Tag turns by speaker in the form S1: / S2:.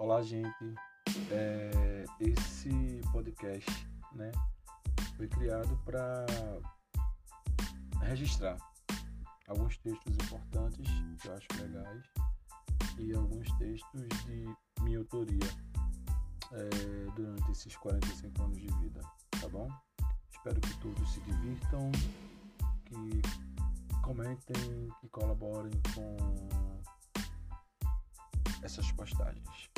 S1: Olá, gente. É, esse podcast, né, foi criado para registrar alguns textos importantes que eu acho legais e alguns textos de minha autoria é, durante esses 45 anos de vida, tá bom? Espero que todos se divirtam, que comentem, que colaborem com essas postagens.